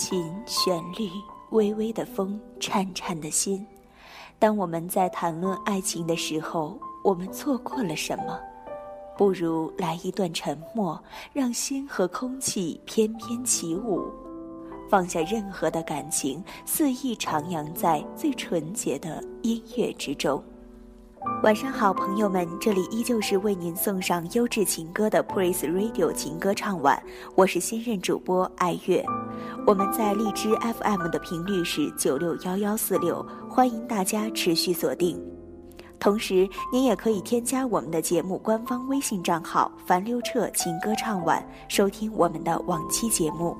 琴旋律，微微的风，颤颤的心。当我们在谈论爱情的时候，我们错过了什么？不如来一段沉默，让心和空气翩翩起舞，放下任何的感情，肆意徜徉在最纯洁的音乐之中。晚上好，朋友们，这里依旧是为您送上优质情歌的 Praise Radio 情歌唱晚，我是新任主播爱乐。我们在荔枝 FM 的频率是九六幺幺四六，欢迎大家持续锁定。同时，您也可以添加我们的节目官方微信账号“樊溜彻情歌唱晚”，收听我们的往期节目。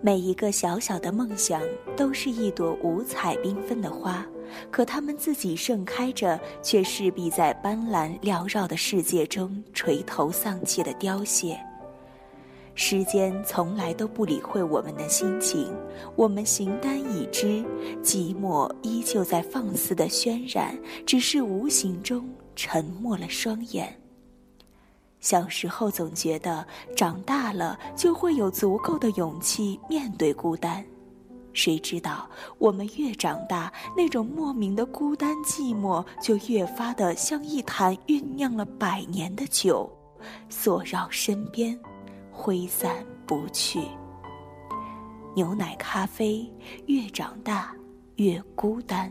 每一个小小的梦想，都是一朵五彩缤纷的花，可它们自己盛开着，却势必在斑斓缭绕的世界中垂头丧气的凋谢。时间从来都不理会我们的心情，我们形单已知，寂寞依旧在放肆的渲染，只是无形中沉默了双眼。小时候总觉得长大了就会有足够的勇气面对孤单，谁知道我们越长大，那种莫名的孤单寂寞就越发的像一坛酝酿了百年的酒，锁绕身边，挥散不去。牛奶咖啡，越长大越孤单。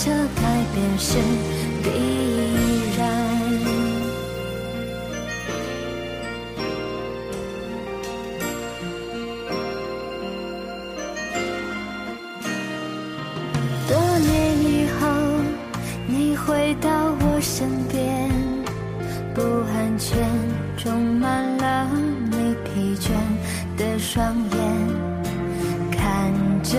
这改变是必然？多年以后，你回到我。身边不安全，充满了你疲倦的双眼，看着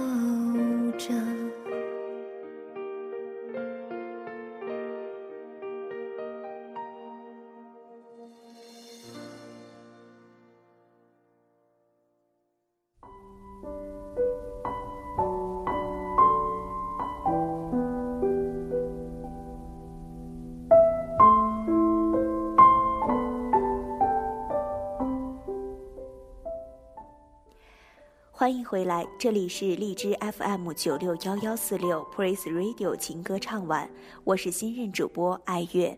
欢迎回来，这里是荔枝 FM 九六幺幺四六 Praise Radio 情歌唱晚，我是新任主播爱月，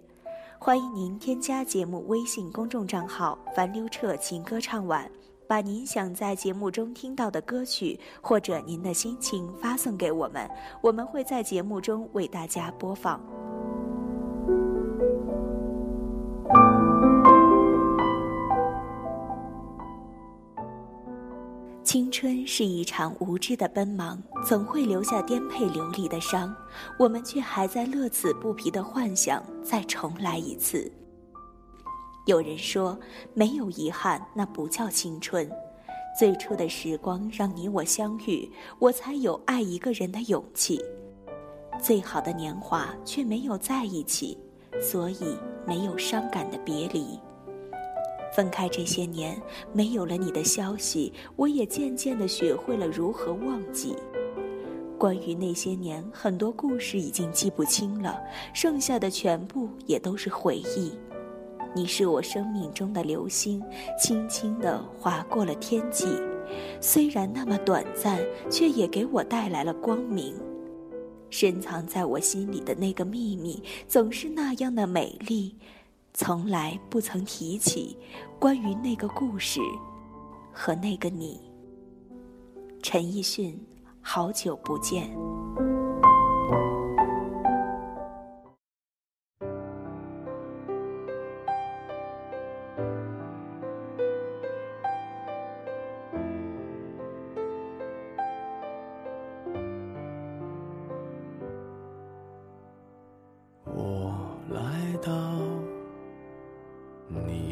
欢迎您添加节目微信公众账号“樊溜彻情歌唱晚”，把您想在节目中听到的歌曲或者您的心情发送给我们，我们会在节目中为大家播放。青春是一场无知的奔忙，总会留下颠沛流离的伤，我们却还在乐此不疲的幻想再重来一次。有人说，没有遗憾，那不叫青春。最初的时光让你我相遇，我才有爱一个人的勇气。最好的年华却没有在一起，所以没有伤感的别离。分开这些年，没有了你的消息，我也渐渐地学会了如何忘记。关于那些年，很多故事已经记不清了，剩下的全部也都是回忆。你是我生命中的流星，轻轻地划过了天际，虽然那么短暂，却也给我带来了光明。深藏在我心里的那个秘密，总是那样的美丽。从来不曾提起关于那个故事和那个你。陈奕迅，好久不见。我来到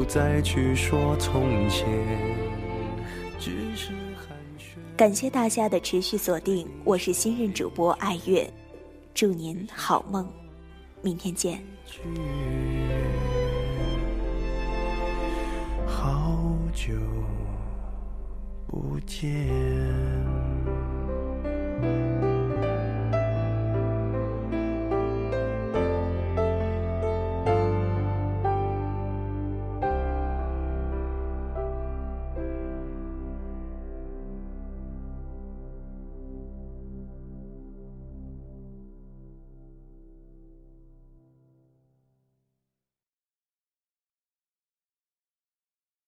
不再去说从前，只是寒暄。感谢大家的持续锁定，我是新任主播爱月，祝您好梦，明天见。好久不见。